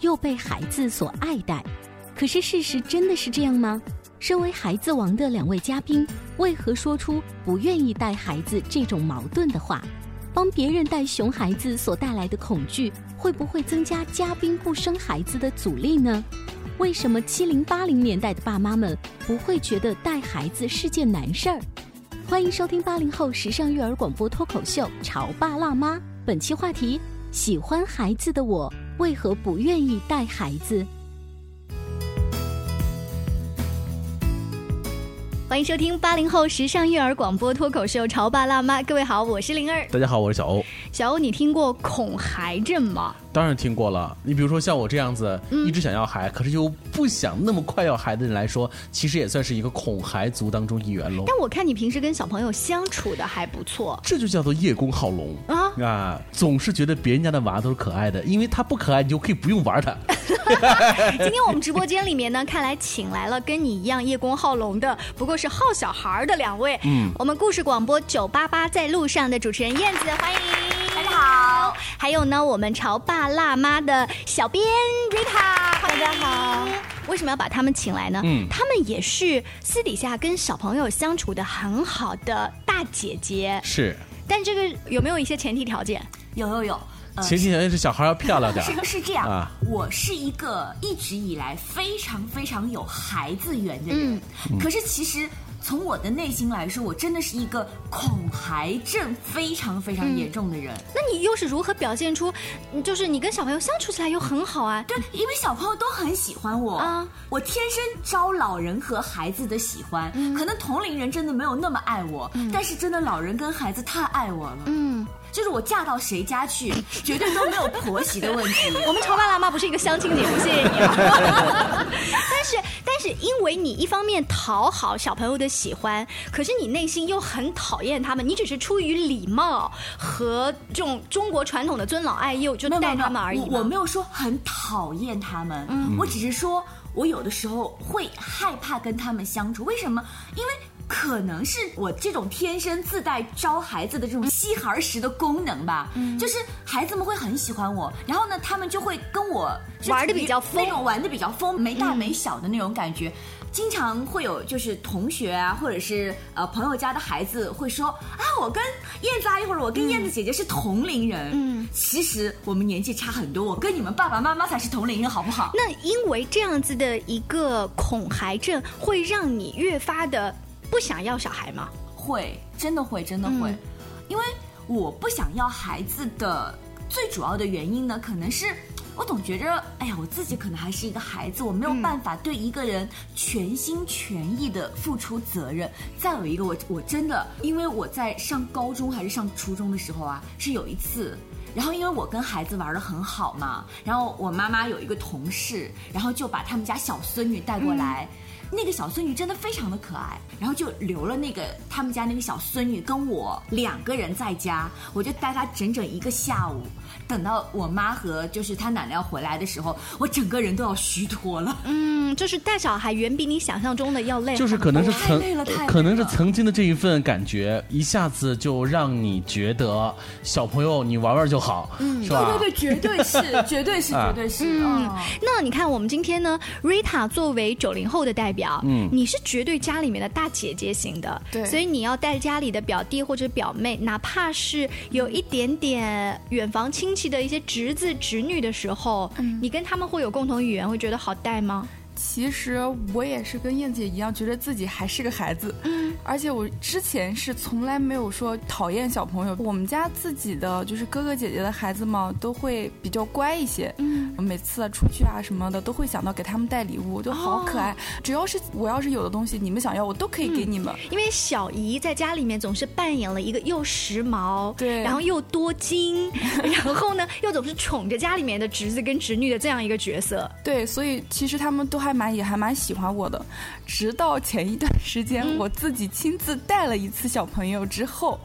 又被孩子所爱戴，可是事实真的是这样吗？身为孩子王的两位嘉宾，为何说出不愿意带孩子这种矛盾的话？帮别人带熊孩子所带来的恐惧，会不会增加嘉宾不生孩子的阻力呢？为什么七零八零年代的爸妈们不会觉得带孩子是件难事儿？欢迎收听八零后时尚育儿广播脱口秀《潮爸辣妈》，本期话题：喜欢孩子的我。为何不愿意带孩子？欢迎收听八零后时尚育儿广播脱口秀《潮爸辣妈》，各位好，我是灵儿。大家好，我是小欧。小欧，你听过恐孩症吗？当然听过了。你比如说像我这样子，一直想要孩，可是又不想那么快要孩的人来说，其实也算是一个恐孩族当中一员喽。但我看你平时跟小朋友相处的还不错，这就叫做叶公好龙啊啊！总是觉得别人家的娃都是可爱的，因为他不可爱，你就可以不用玩他。今天我们直播间里面呢，看来请来了跟你一样叶公好龙的，不过是好小孩的两位。嗯，我们故事广播九八八在路上的主持人燕子，欢迎好。还有呢，我们潮爸。辣妈的小编 Rita，大家好。为什么要把他们请来呢？嗯，他们也是私底下跟小朋友相处的很好的大姐姐。是，但这个有没有一些前提条件？有有有。前提条件是小孩要漂亮点。是是这样啊，我是一个一直以来非常非常有孩子缘的人，可是其实。从我的内心来说，我真的是一个恐孩症非常非常严重的人。那你又是如何表现出，就是你跟小朋友相处起来又很好啊？对，因为小朋友都很喜欢我啊，我天生招老人和孩子的喜欢。可能同龄人真的没有那么爱我，但是真的老人跟孩子太爱我了。嗯。就是我嫁到谁家去，绝对都没有婆媳的问题。我们潮爸辣妈不是一个相亲节目，谢谢你。但是，但是，因为你一方面讨好小朋友的喜欢，可是你内心又很讨厌他们，你只是出于礼貌和这种中国传统的尊老爱幼，就带他们而已。我没有说很讨厌他们，我只是说我有的时候会害怕跟他们相处。为什么？因为。可能是我这种天生自带招孩子的这种吸孩石的功能吧，就是孩子们会很喜欢我，然后呢，他们就会跟我玩的比较疯，那种玩的比较疯，没大没小的那种感觉。经常会有就是同学啊，或者是呃朋友家的孩子会说啊，我跟燕子阿姨或者我跟燕子姐姐是同龄人。嗯，其实我们年纪差很多，我跟你们爸爸妈妈才是同龄人，好不好？那因为这样子的一个恐孩症，会让你越发的。不想要小孩吗？会，真的会，真的会，因为我不想要孩子的最主要的原因呢，可能是我总觉着，哎呀，我自己可能还是一个孩子，我没有办法对一个人全心全意的付出责任。再有一个，我我真的，因为我在上高中还是上初中的时候啊，是有一次，然后因为我跟孩子玩的很好嘛，然后我妈妈有一个同事，然后就把他们家小孙女带过来。那个小孙女真的非常的可爱，然后就留了那个他们家那个小孙女跟我两个人在家，我就带她整整一个下午。等到我妈和就是他奶奶要回来的时候，我整个人都要虚脱了。嗯，就是带小孩远比你想象中的要累。就是可能是曾累了，可能是曾经的这一份感觉，一下子就让你觉得小朋友你玩玩就好，嗯，是吧？对对对，绝对是，绝对是，绝对是。嗯，那你看我们今天呢，Rita 作为九零后的代表。表，嗯，你是绝对家里面的大姐姐型的，对所以你要带家里的表弟或者表妹，哪怕是有一点点远房亲戚的一些侄子侄女的时候，你跟他们会有共同语言，会觉得好带吗？其实我也是跟燕姐一样，觉得自己还是个孩子。嗯，而且我之前是从来没有说讨厌小朋友。我们家自己的就是哥哥姐姐的孩子嘛，都会比较乖一些。嗯，每次出去啊什么的，都会想到给他们带礼物，就好可爱。只要是我要是有的东西，你们想要，我都可以给你们。因为小姨在家里面总是扮演了一个又时髦，对然后又多金，然后呢又总是宠着家里面的侄子跟侄女的这样一个角色。对，所以其实他们都还蛮也还蛮喜欢我的。直到前一段时间，嗯我自己亲自带了一次小朋友之后，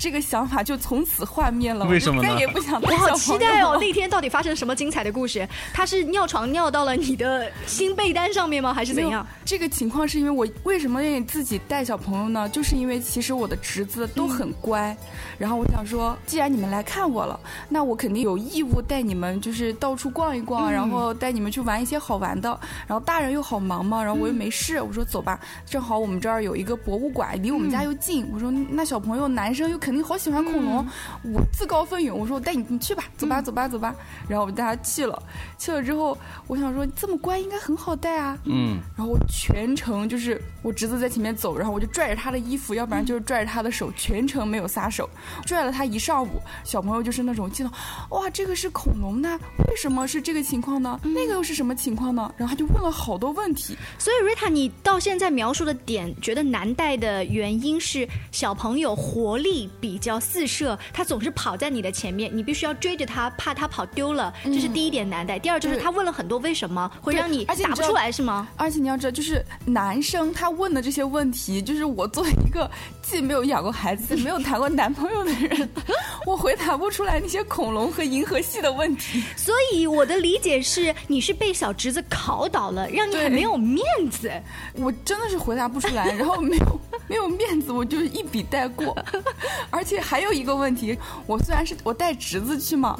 这个想法就从此幻灭了。为什么呢我就再也不想我好小朋友期待哦！那天到底发生什么精彩的故事？他是尿床尿到了你的新被单上面吗？还是怎样？这个情况是因为我为什么愿意自己带小朋友呢？就是因为其实我的侄子都很乖，然后我想说，既然你们来看我了，那我肯定有义务带你们就是到处逛一逛，然后带你们去玩一些好玩的。然后大人又好忙嘛，然后我又没事，我说走吧，正好我们这儿有一个博物馆，离我们家又近。我说那小朋友男生又肯定好喜欢恐龙，我自告奋勇，我说我带你你去吧，走吧走吧走吧。然后我就带他去了，去了之后，我想说这么乖应该很好带啊。嗯，然后我全程就是我侄子在前面走，然后我就拽着他的衣服，要不然就是拽着他的手，全程没有撒手，拽了他一上午。小朋友就是那种见到，哇，这个是恐龙呢，为什么是这个情况呢？那个又是什么情况呢？然后他就问了好多问题。所以瑞塔，你到现在描述的点，觉得难带的原因是小朋友活力比较四射，他总是跑在你的前面，你必须要追着他，怕他跑丢了，这是第一点难带。第二就是他问了很多为什么，会让你而且不出来，是吗？而且你要知道，就是男生他问的这些问题，就是我作为一个既没有养过孩子、没有谈过男朋友的人，我回答不出来那些恐龙和银河系的问题。所以我的理解是，你是被小侄子考倒了，让你很没有面子。我真的是回答不出来，然后没有没有面子，我就一笔带过。而且还有一个问题，我虽然是我带侄子去嘛，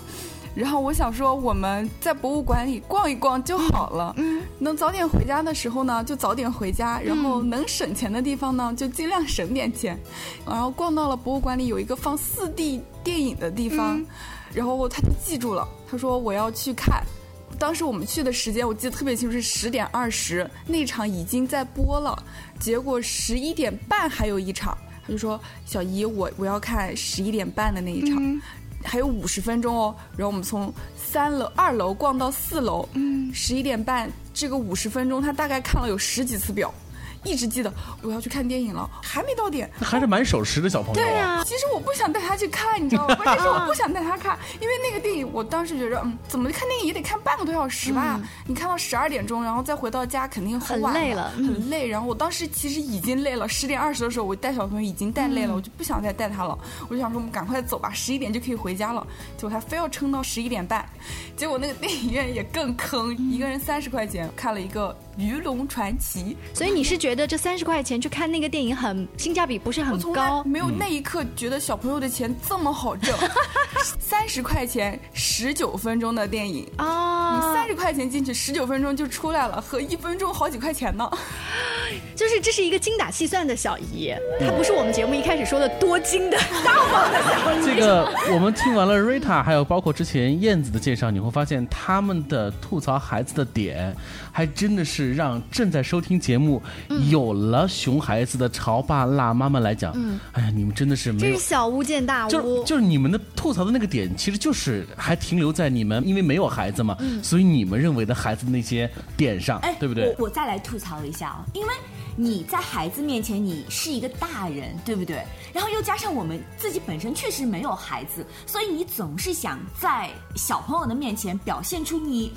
然后我想说我们在博物馆里逛一逛就好了，嗯，能早点回家的时候呢就早点回家，然后能省钱的地方呢就尽量省点钱。然后逛到了博物馆里有一个放四 D 电影的地方，然后他就记住了，他说我要去看。当时我们去的时间我记得特别清楚，是十点二十，那场已经在播了，结果十一点半还有一场，他就说小姨我我要看十一点半的那一场。还有五十分钟哦，然后我们从三楼、二楼逛到四楼，嗯，十一点半，这个五十分钟，他大概看了有十几次表，一直记得我要去看电影了，还没到点，还是蛮守时的小朋友。对呀、其实我不想带他去看，你知道吗？关键是我不想带他看，因为那个电影我当时觉得，嗯，怎么看电影也得看半个多小时吧？你看到十二点钟，然后再回到家，肯定很晚很累了嗯很累。然后我当时其实已经累了，十点二十的时候我带小朋友已经带累了，我就不想再带他了。我就想说我们赶快走吧，十一点就可以回家了。结果他非要撑到十一点半，结果那个电影院也更坑，一个人三十块钱看了一个《鱼龙传奇》。所以你是觉得这三十块钱去看那个电影很性价比不是很高？没有那一刻觉得小朋友的钱这么好挣，三十块钱十九分钟的电影啊。你啊，三十块钱进去，十九分钟就出来了，和一分钟好几块钱呢。就是这是一个精打细算的小姨，她不是我们节目一开始说的多金的大方的小姨。这个我们听完了 Rita，还有包括之前燕子的介绍，你会发现他们的吐槽孩子的点，还真的是让正在收听节目、有了熊孩子的潮爸辣妈们来讲，嗯哎呀，你们真的是没有这是。小巫见大就巫，就是你们的吐槽的那个点，其实就是还停留在你们因为没有孩子嘛，嗯所以你们认为的孩子的那些点上，哎对不对？我我再来吐槽一下哦，因为你在孩子面前你是一个大人，对不对？然后又加上我们自己本身确实没有孩子，所以你总是想在小朋友的面前表现出你。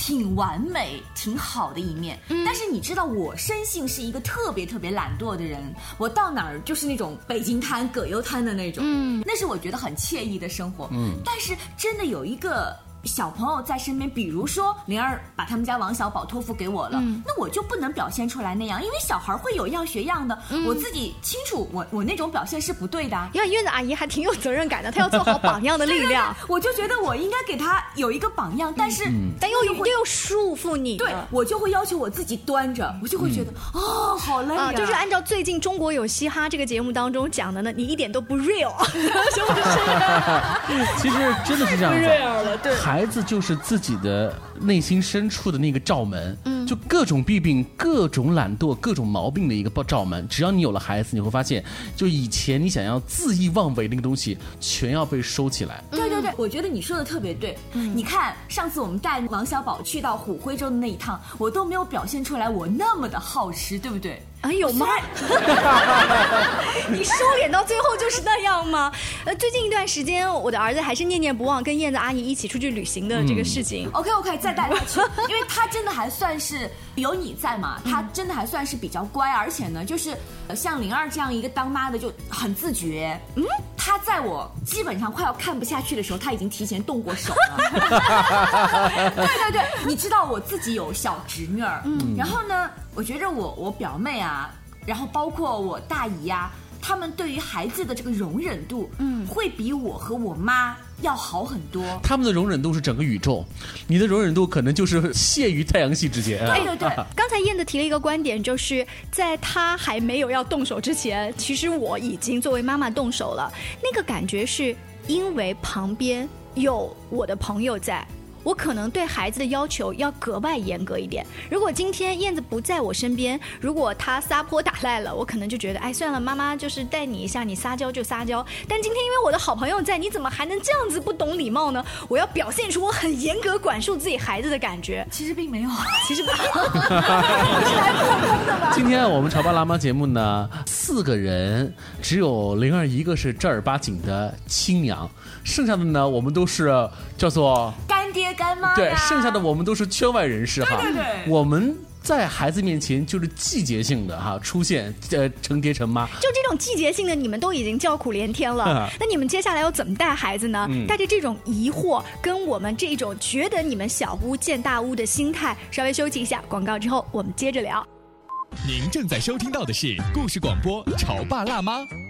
挺完美、挺好的一面，但是你知道，我生性是一个特别特别懒惰的人，我到哪儿就是那种北京摊、葛优瘫的那种，嗯，那是我觉得很惬意的生活，嗯，但是真的有一个小朋友在身边，比如说灵儿把他们家王小宝托付给我了，那我就不能表现出来那样，因为小孩会有样学样的，我自己清楚，我我那种表现是不对的。呀，院子阿姨还挺有责任感的，她要做好榜样的力量。我就觉得我应该给她有一个榜样，但是但又又又束缚你，对我就会要求我自己端着，我就会觉得哦，好累啊。就是按照最近《中国有嘻哈》这个节目当中讲的呢，你一点都不 real，是不是？其实真的是这样子。对。孩子就是自己的内心深处的那个罩门，嗯，就各种弊病、各种懒惰、各种毛病的一个罩门。只要你有了孩子，你会发现，就以前你想要恣意妄为那个东西，全要被收起来。对对对，我觉得你说的特别对。嗯，你看上次我们带王小宝去到虎徽州的那一趟，我都没有表现出来我那么的好吃，对不对？哎有吗？你收敛到最后就是那样吗？呃，最近一段时间，我的儿子还是念念不忘跟燕子阿姨一起出去旅行的这个事情。OK OK，再带他去，因为他真的还算是有你在嘛，他真的还算是比较乖，而且呢，就是像灵儿这样一个当妈的就很自觉。嗯，他在我基本上快要看不下去的时候，他已经提前动过手了。对对对，你知道我自己有小侄女儿，嗯，然后呢？我觉着我我表妹啊，然后包括我大姨呀，他们对于孩子的这个容忍度，嗯，会比我和我妈要好很多。他们的容忍度是整个宇宙，你的容忍度可能就是限于太阳系之间。对对对，刚才燕子提了一个观点，就是在他还没有要动手之前，其实我已经作为妈妈动手了。那个感觉是因为旁边有我的朋友在。我可能对孩子的要求要格外严格一点。如果今天燕子不在我身边，如果他撒泼打赖了，我可能就觉得，哎，算了，妈妈就是带你一下，你撒娇就撒娇。但今天因为我的好朋友在，你怎么还能这样子不懂礼貌呢？我要表现出我很严格管束自己孩子的感觉。其实并没有，其实不是来破功的吗？今天我们潮爸辣妈节目呢，四个人只有灵儿一个是正儿八经的亲娘，剩下的呢，我们都是叫做干爹。干妈对，剩下的我们都是圈外人士哈。对对对，我们在孩子面前就是季节性的哈出现，呃，成爹成妈。就这种季节性的，你们都已经叫苦连天了。那你们接下来要怎么带孩子呢？带着这种疑惑，跟我们这种觉得你们小巫见大巫的心态，稍微休息一下广告之后，我们接着聊。您正在收听到的是故事广播《潮爸辣妈》。《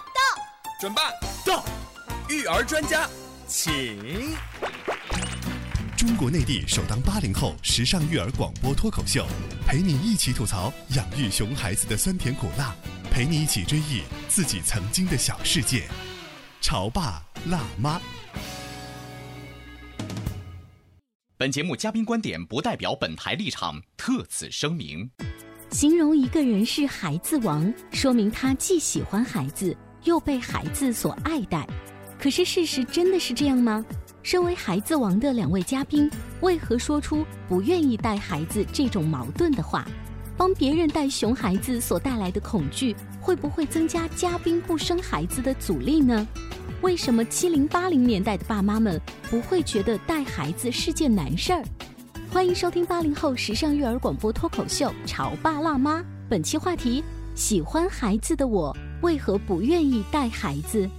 准备到，育儿专家，请。中国内地首档八零后时尚育儿广播脱口秀，陪你一起吐槽养育熊孩子的酸甜苦辣，陪你一起追忆自己曾经的小世界。潮爸辣妈。本节目嘉宾观点不代表本台立场，特此声明。形容一个人是孩子王，说明他既喜欢孩子。又被孩子所爱戴，可是事实真的是这样吗？身为孩子王的两位嘉宾，为何说出不愿意带孩子这种矛盾的话？帮别人带熊孩子所带来的恐惧，会不会增加嘉宾不生孩子的阻力呢？为什么七零八零年代的爸妈们不会觉得带孩子是件难事儿？欢迎收听八零后时尚育儿广播脱口秀《潮爸辣妈》，本期话题：喜欢孩子的我。为何不愿意带孩子？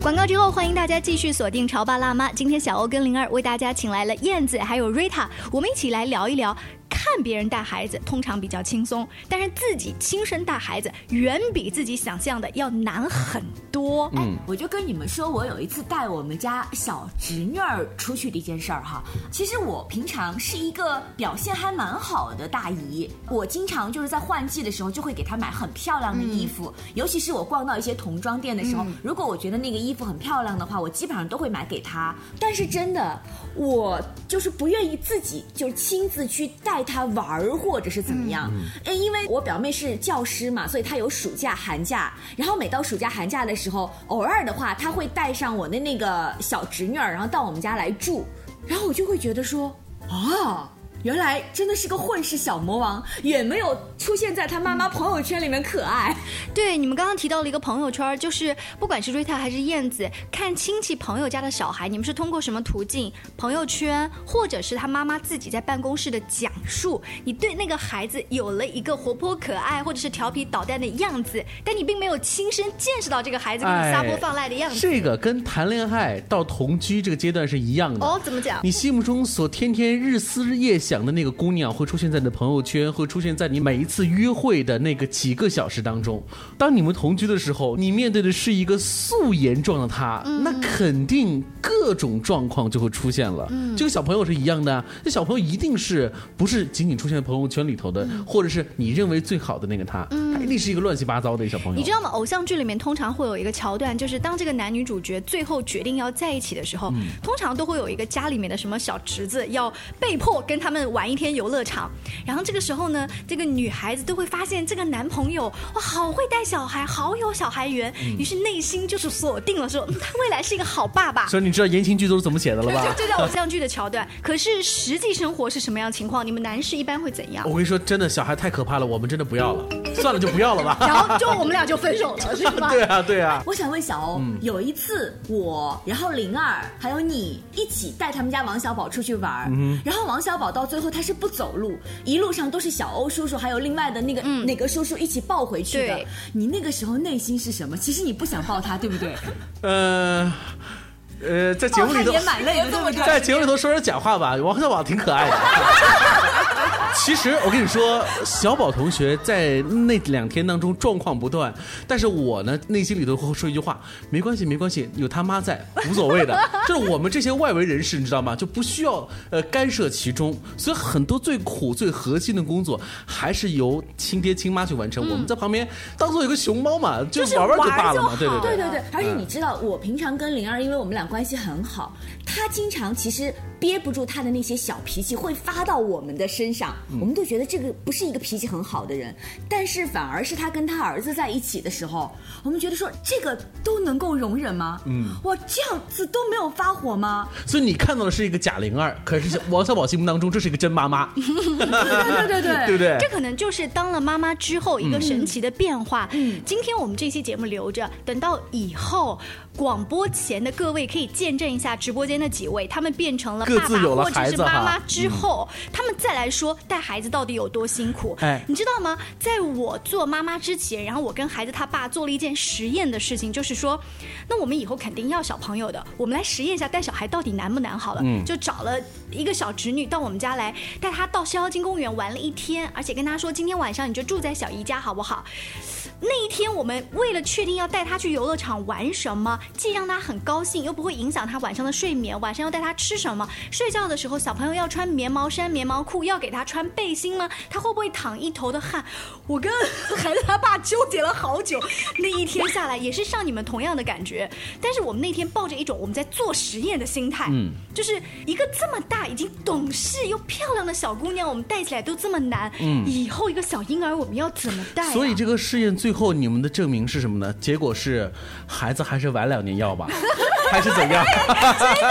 广告之后，欢迎大家继续锁定《潮爸辣妈》。今天小欧跟灵儿为大家请来了燕子，还有瑞塔，我们一起来聊一聊。看别人带孩子通常比较轻松，但是自己亲身带孩子远比自己想象的要难很多。嗯，我就跟你们说，我有一次带我们家小侄女儿出去的一件事儿哈。其实我平常是一个表现还蛮好的大姨，我经常就是在换季的时候就会给她买很漂亮的衣服，尤其是我逛到一些童装店的时候，如果我觉得那个衣服很漂亮的话，我基本上都会买给她。但是真的，我就是不愿意自己就亲自去带她。他玩儿，或者是怎么样。哎，因为我表妹是教师嘛，所以她有暑假、寒假。然后每到暑假、寒假的时候，偶尔的话，她会带上我的那个小侄女儿，然后到我们家来住。然后我就会觉得说，啊。原来真的是个混世小魔王，也没有出现在他妈妈朋友圈里面可爱。对，你们刚刚提到了一个朋友圈，就是不管是瑞塔还是燕子，看亲戚朋友家的小孩，你们是通过什么途径？朋友圈，或者是他妈妈自己在办公室的讲述，你对那个孩子有了一个活泼可爱，或者是调皮捣蛋的样子，但你并没有亲身见识到这个孩子跟你撒泼放赖的样子。这个跟谈恋爱到同居这个阶段是一样的。哦，怎么讲？你心目中所天天日思夜想。想的那个姑娘会出现在你的朋友圈，会出现在你每一次约会的那个几个小时当中。当你们同居的时候，你面对的是一个素颜状的她，那肯定各种状况就会出现了。这个小朋友是一样的，这小朋友一定是不是仅仅出现在朋友圈里头的，或者是你认为最好的那个他，他一定是一个乱七八糟的小朋友。你知道吗？偶像剧里面通常会有一个桥段，就是当这个男女主角最后决定要在一起的时候，通常都会有一个家里面的什么小侄子要被迫跟他们。玩一天游乐场，然后这个时候呢，这个女孩子都会发现这个男朋友哇，好会带小孩，好有小孩缘，于是内心就是锁定了说他未来是一个好爸爸。所以你知道言情剧都是怎么写的了吧？就这叫偶像剧的桥段。可是实际生活是什么样情况？你们男士一般会怎样？我跟你说，真的小孩太可怕了，我们真的不要了，算了就不要了吧。然后就我们俩就分手了，是吧？对啊，对啊。我想问小欧，有一次我，然后灵儿还有你一起带他们家王小宝出去玩，然后王小宝到最后他是不走。路一路上都是小欧叔叔，还有另外的那个哪个叔叔一起抱回去的。你那个时候内心是什么？其实你不想抱他，对不对？呃，呃，在节目里头也蛮累的？在节目里头说点假话吧，王小宝挺可爱的。其实我跟你说，小宝同学在那两天当中状况不断，但是我呢内心里头会说一句话：没关系，没关系，有他妈在，无所谓的。就是我们这些外围人士，你知道吗？就不需要呃干涉其中。所以很多最苦、最核心的工作，还是由亲爹亲妈去完成。我们在旁边当做一个熊猫嘛，就玩玩就罢了嘛。对对对对对。而且你知道，我平常跟灵儿，因为我们俩关系很好，她经常其实憋不住她的那些小脾气，会发到我们的身上。我们都觉得这个不是一个脾气很好的人，但是反而是他跟他儿子在一起的时候，我们觉得说这个都能够容忍吗？嗯，哇，这样子都没有发火吗？所以你看到的是一个贾玲儿，可是王小宝心目当中这是一个真妈妈。对对对对，对不对？这可能就是当了妈妈之后一个神奇的变化。嗯，今天我们这期节目留着，等到以后广播前的各位可以见证一下直播间的几位，他们变成了爸爸或者是妈妈之后，他们再来说。带孩子到底有多辛苦？哎，你知道吗？在我做妈妈之前，然后我跟孩子他爸做了一件实验的事情，就是说，那我们以后肯定要小朋友的，我们来实验一下带小孩到底难不难？好了，嗯，就找了一个小侄女到我们家来，带她到逍遥津公园玩了一天，而且跟她说，今天晚上你就住在小姨家好不好？那一天，我们为了确定要带她去游乐场玩什么，既让她很高兴，又不会影响她晚上的睡眠。晚上要带她吃什么？睡觉的时候，小朋友要穿棉毛衫、棉毛裤，要给她穿背心吗？他会不会淌一头的汗？我跟孩子他爸纠结了好久。那一天下来，也是像你们同样的感觉。但是我们那天抱着一种我们在做实验的心态，嗯，就是一个这么大、已经懂事又漂亮的小姑娘，我们带起来都这么难，嗯，以后一个小婴儿我们要怎么带？所以这个试验最。最后你们的证明是什么呢？结果是，孩子还是晚两年要吧，还是怎样？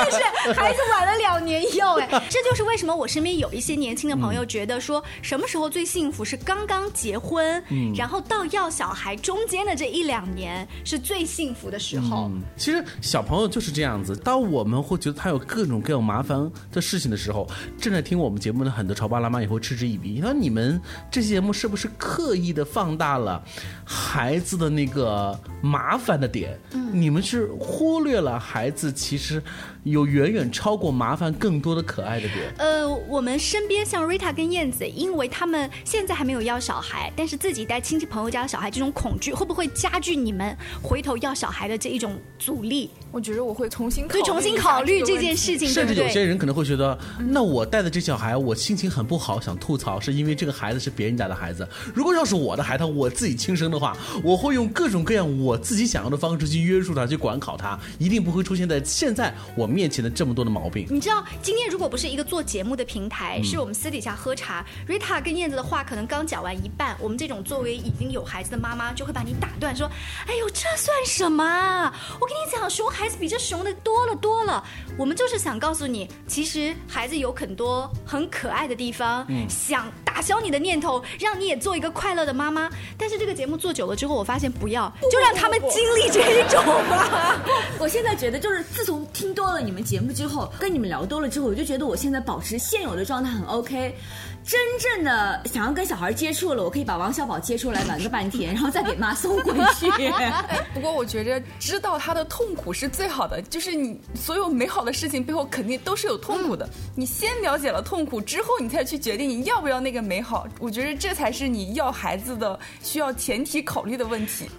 真的是孩子晚了两年要哎，这就是为什么我身边有一些年轻的朋友觉得说，什么时候最幸福是刚刚结婚，然后到要小孩中间的这一两年是最幸福的时候。其实小朋友就是这样子，当我们会觉得他有各种各样麻烦的事情的时候，正在听我们节目的很多潮爸辣妈也会嗤之以鼻。你说你们这期节目是不是刻意的放大了？孩子的那个麻烦的点，嗯你们是忽略了孩子其实有远远超过麻烦更多的可爱的点。呃，我们身边像瑞塔跟燕子，因为他们现在还没有要小孩，但是自己带亲戚朋友家的小孩，这种恐惧会不会加剧你们回头要小孩的这一种阻力？我觉得我会重新考虑会重新考虑这件事情，甚至？有些人可能会觉得，那我带的这小孩，我心情很不好，想吐槽，是因为这个孩子是别人家的孩子。如果要是我的孩子，我自己亲生的话，我会用各种各样我自己想要的方式去约束他，去管考他，一定不会出现在现在我面前的这么多的毛病。你知道，今天如果不是一个做节目的平台，嗯是我们私底下喝茶，Rita 跟燕子的话可能刚讲完一半，我们这种作为已经有孩子的妈妈就会把你打断，说：“哎呦，这算什么啊？我跟你讲，熊孩子比这熊的多了多了。”我们就是想告诉你，其实孩子有很多很可爱的地方，嗯想打消你的念头，让你也做一个快乐的妈妈。但是这个节目做久了之后，我发现不要，就让他们经历这一种吧。我现在觉得，就是自从听多了你们节目之后，跟你们聊多了之后，我就觉得我现在保持现有的状态很 OK。真正的想要跟小孩接触了，我可以把王小宝接出来玩个半天，然后再给妈送回去。不过我觉着知道他的痛苦是最好的，就是你所有美好的事情背后肯定都是有痛苦的。你先了解了痛苦之后，你再去决定你要不要那个美好。我觉得这才是你要孩子的需要前提考虑的问题。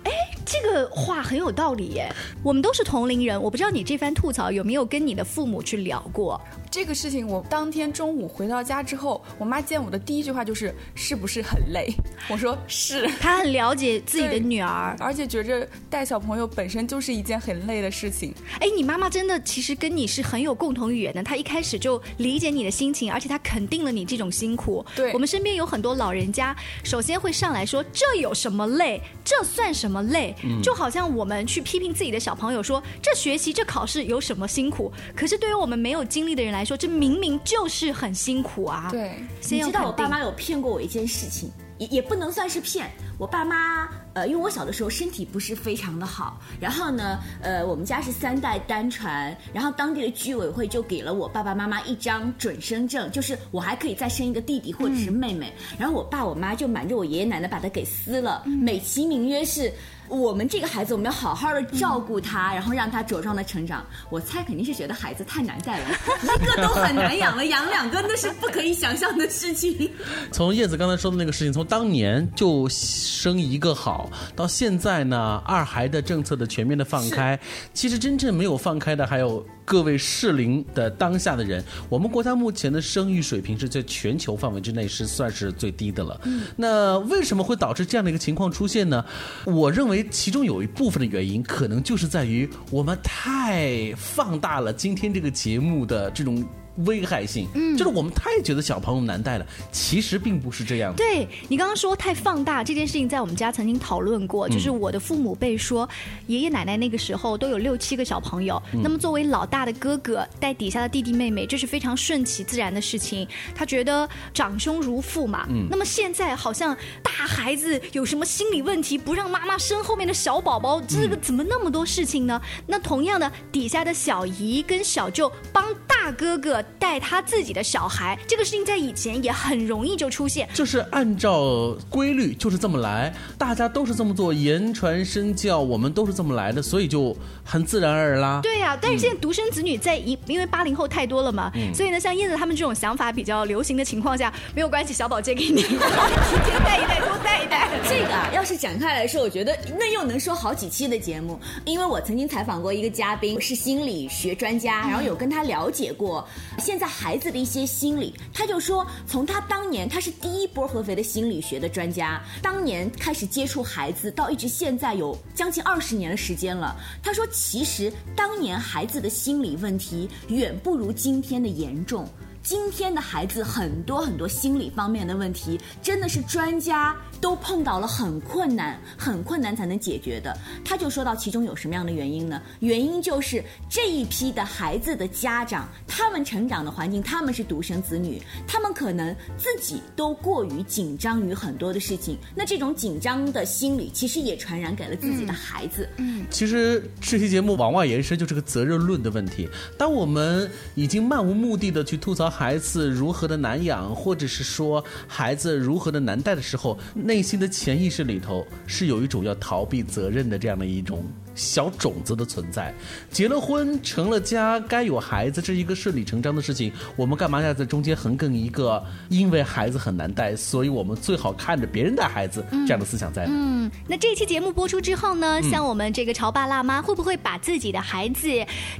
这个话很有道理耶。我们都是同龄人，我不知道你这番吐槽有没有跟你的父母去聊过？这个事情，我当天中午回到家之后，我妈见我的第一句话就是：“是不是很累？” 我说：“是。”她很了解自己的女儿，而且觉着带小朋友本身就是一件很累的事情。哎，你妈妈真的其实跟你是很有共同语言的，她一开始就理解你的心情，而且她肯定了你这种辛苦。对我们身边有很多老人家，首先会上来说这有什么累，这算什么累？就好像我们去批评自己的小朋友说这学习这考试有什么辛苦，可是对于我们没有经历的人来说，这明明就是很辛苦啊。，对，先要你知道我爸妈有骗过我一件事情，也也不能算是骗。我爸妈，呃，因为我小的时候身体不是非常的好，然后呢，呃，我们家是三代单传，然后当地的居委会就给了我爸爸妈妈一张准生证，就是我还可以再生一个弟弟或者是妹妹。然后我爸我妈就瞒着我爷爷奶奶把它给撕了，美其名曰是。我们这个孩子，我们要好好的照顾他，然后让他茁壮的成长。我猜肯定是觉得孩子太难带了，一个都很难养了，养两个那是不可以想象的事情。从叶子刚才说的那个事情，从当年就生一个好，到现在呢，二孩的政策的全面的放开，其实真正没有放开的还有各位适龄的当下的人。我们国家目前的生育水平是在全球范围之内是算是最低的了。那为什么会导致这样的一个情况出现呢？我认为其中有一部分的原因，可能就是在于我们太放大了今天这个节目的这种。危害性，嗯，就是我们太觉得小朋友难带了，其实并不是这样的。对你刚刚说太放大这件事情，在我们家曾经讨论过，就是我的父母辈说，爷爷奶奶那个时候都有六七个小朋友，那么作为老大的哥哥带底下的弟弟妹妹，这是非常顺其自然的事情。他觉得长兄如父嘛，那么现在好像大孩子有什么心理问题，不让妈妈生后面的小宝宝，这个怎么那么多事情呢？那同样的，底下的小姨跟小舅帮大哥哥带他自己的小孩，这个事情在以前也很容易就出现。就是按照规律就是这么来，大家都是这么做，言传身教，我们都是这么来的，所以就很自然而然啦。对呀、但是现在独生子女在一，因为八零后太多了嘛，所以呢，像燕子他们这种想法比较流行的情况下，没有关系，小宝借给你，提前带一带，多带一带。这个啊，要是展开来说，我觉得那又能说好几期的节目。因为我曾经采访过一个嘉宾，是心理学专家，然后有跟他了解过现在孩子的一些心理。他就说，从他当年他是第一波合肥的心理学的专家，当年开始接触孩子，到一直现在有将近二十年的时间了。他说，其实当年孩子的心理问题远不如今天的严重。今天的孩子很多很多心理方面的问题，真的是专家都碰到了很困难、很困难才能解决的。他就说到其中有什么样的原因呢？原因就是这一批的孩子的家长，他们成长的环境，他们是独生子女，他们可能自己都过于紧张于很多的事情，那这种紧张的心理其实也传染给了自己的孩子。嗯其实这期节目往外延伸就是个责任论的问题。当我们已经漫无目的的去吐槽孩子如何的难养，或者是说孩子如何的难带的时候，内心的潜意识里头是有一种要逃避责任的这样的一种小种子的存在。结了婚，成了家，该有孩子，这是一个顺理成章的事情。我们干嘛要在中间横亘一个？因为孩子很难带，所以我们最好看着别人带孩子这样的思想在。嗯，那这期节目播出之后呢，像我们这个潮爸辣妈，会不会把自己的孩子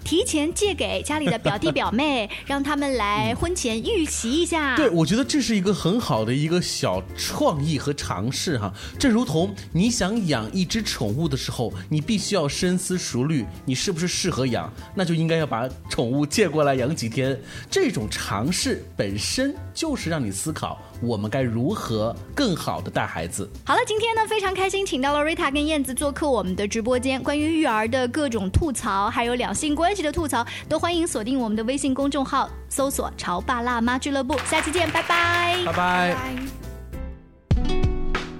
提前借给家里的表弟表妹，让他们来婚前预习一下？对，我觉得这是一个很好的一个小创意和尝试哈。这如同你想养一只宠物的时候，你必须要深思熟虑，你是不是适合养，那就应该要把宠物借过来养几天。这种尝试本身就是让你思考，我们该如何更好的带孩子。好了，今天呢非常开心，请到了瑞塔跟燕子做客我们的直播间，关于育儿的各种吐槽，还有两性关系的吐槽，都欢迎锁定我们的微信公众号，搜索“潮爸辣妈俱乐部”。下期见，拜拜，拜拜。